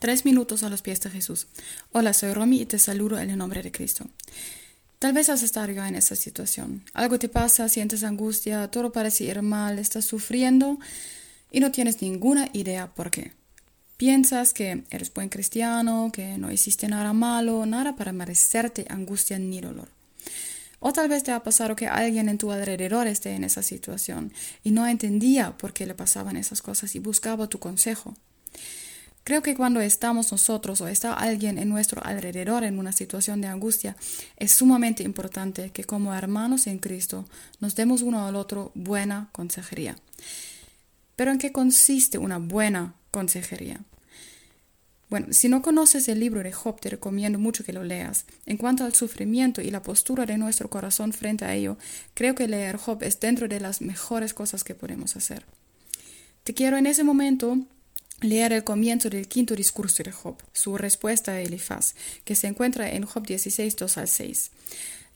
Tres minutos a los pies de Jesús. Hola, soy Romy y te saludo en el nombre de Cristo. Tal vez has estado ya en esa situación. Algo te pasa, sientes angustia, todo parece ir mal, estás sufriendo y no tienes ninguna idea por qué. Piensas que eres buen cristiano, que no hiciste nada malo, nada para merecerte angustia ni dolor. O tal vez te ha pasado que alguien en tu alrededor esté en esa situación y no entendía por qué le pasaban esas cosas y buscaba tu consejo. Creo que cuando estamos nosotros o está alguien en nuestro alrededor en una situación de angustia, es sumamente importante que como hermanos en Cristo nos demos uno al otro buena consejería. Pero ¿en qué consiste una buena consejería? Bueno, si no conoces el libro de Job, te recomiendo mucho que lo leas. En cuanto al sufrimiento y la postura de nuestro corazón frente a ello, creo que leer Job es dentro de las mejores cosas que podemos hacer. Te quiero en ese momento leer el comienzo del quinto discurso de Job, su respuesta a Elifaz, que se encuentra en Job 16, 2 al 6.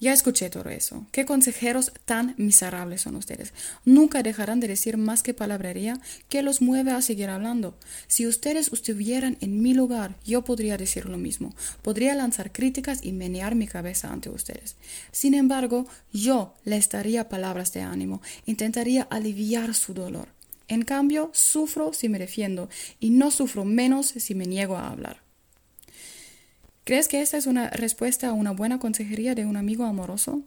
Ya escuché todo eso. ¿Qué consejeros tan miserables son ustedes? Nunca dejarán de decir más que palabrería que los mueve a seguir hablando. Si ustedes estuvieran en mi lugar, yo podría decir lo mismo. Podría lanzar críticas y menear mi cabeza ante ustedes. Sin embargo, yo les daría palabras de ánimo, intentaría aliviar su dolor. En cambio, sufro si me defiendo y no sufro menos si me niego a hablar. ¿Crees que esta es una respuesta a una buena consejería de un amigo amoroso?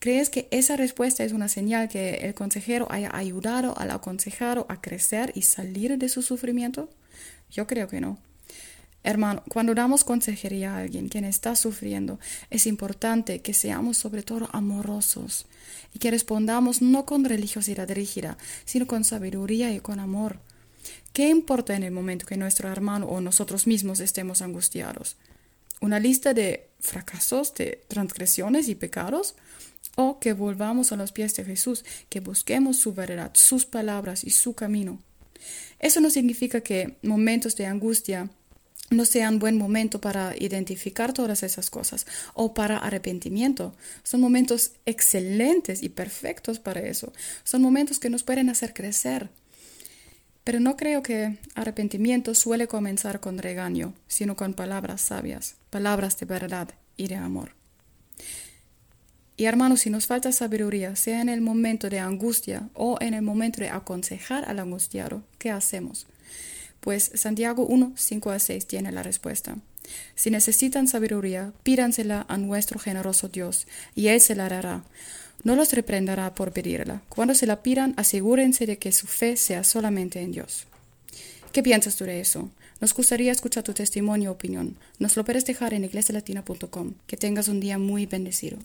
¿Crees que esa respuesta es una señal que el consejero haya ayudado al aconsejado a crecer y salir de su sufrimiento? Yo creo que no. Hermano, cuando damos consejería a alguien quien está sufriendo, es importante que seamos sobre todo amorosos y que respondamos no con religiosidad rígida, sino con sabiduría y con amor. ¿Qué importa en el momento que nuestro hermano o nosotros mismos estemos angustiados? ¿Una lista de fracasos, de transgresiones y pecados? ¿O que volvamos a los pies de Jesús, que busquemos su verdad, sus palabras y su camino? Eso no significa que momentos de angustia no sean buen momento para identificar todas esas cosas o para arrepentimiento. Son momentos excelentes y perfectos para eso. Son momentos que nos pueden hacer crecer. Pero no creo que arrepentimiento suele comenzar con regaño, sino con palabras sabias, palabras de verdad y de amor. Y hermanos, si nos falta sabiduría, sea en el momento de angustia o en el momento de aconsejar al angustiado, ¿qué hacemos? Pues Santiago 1, 5 a 6 tiene la respuesta. Si necesitan sabiduría, pídansela a nuestro generoso Dios, y Él se la dará. No los reprenderá por pedirla. Cuando se la pidan, asegúrense de que su fe sea solamente en Dios. ¿Qué piensas tú de eso? Nos gustaría escuchar tu testimonio o opinión. Nos lo puedes dejar en iglesialatina.com. Que tengas un día muy bendecido.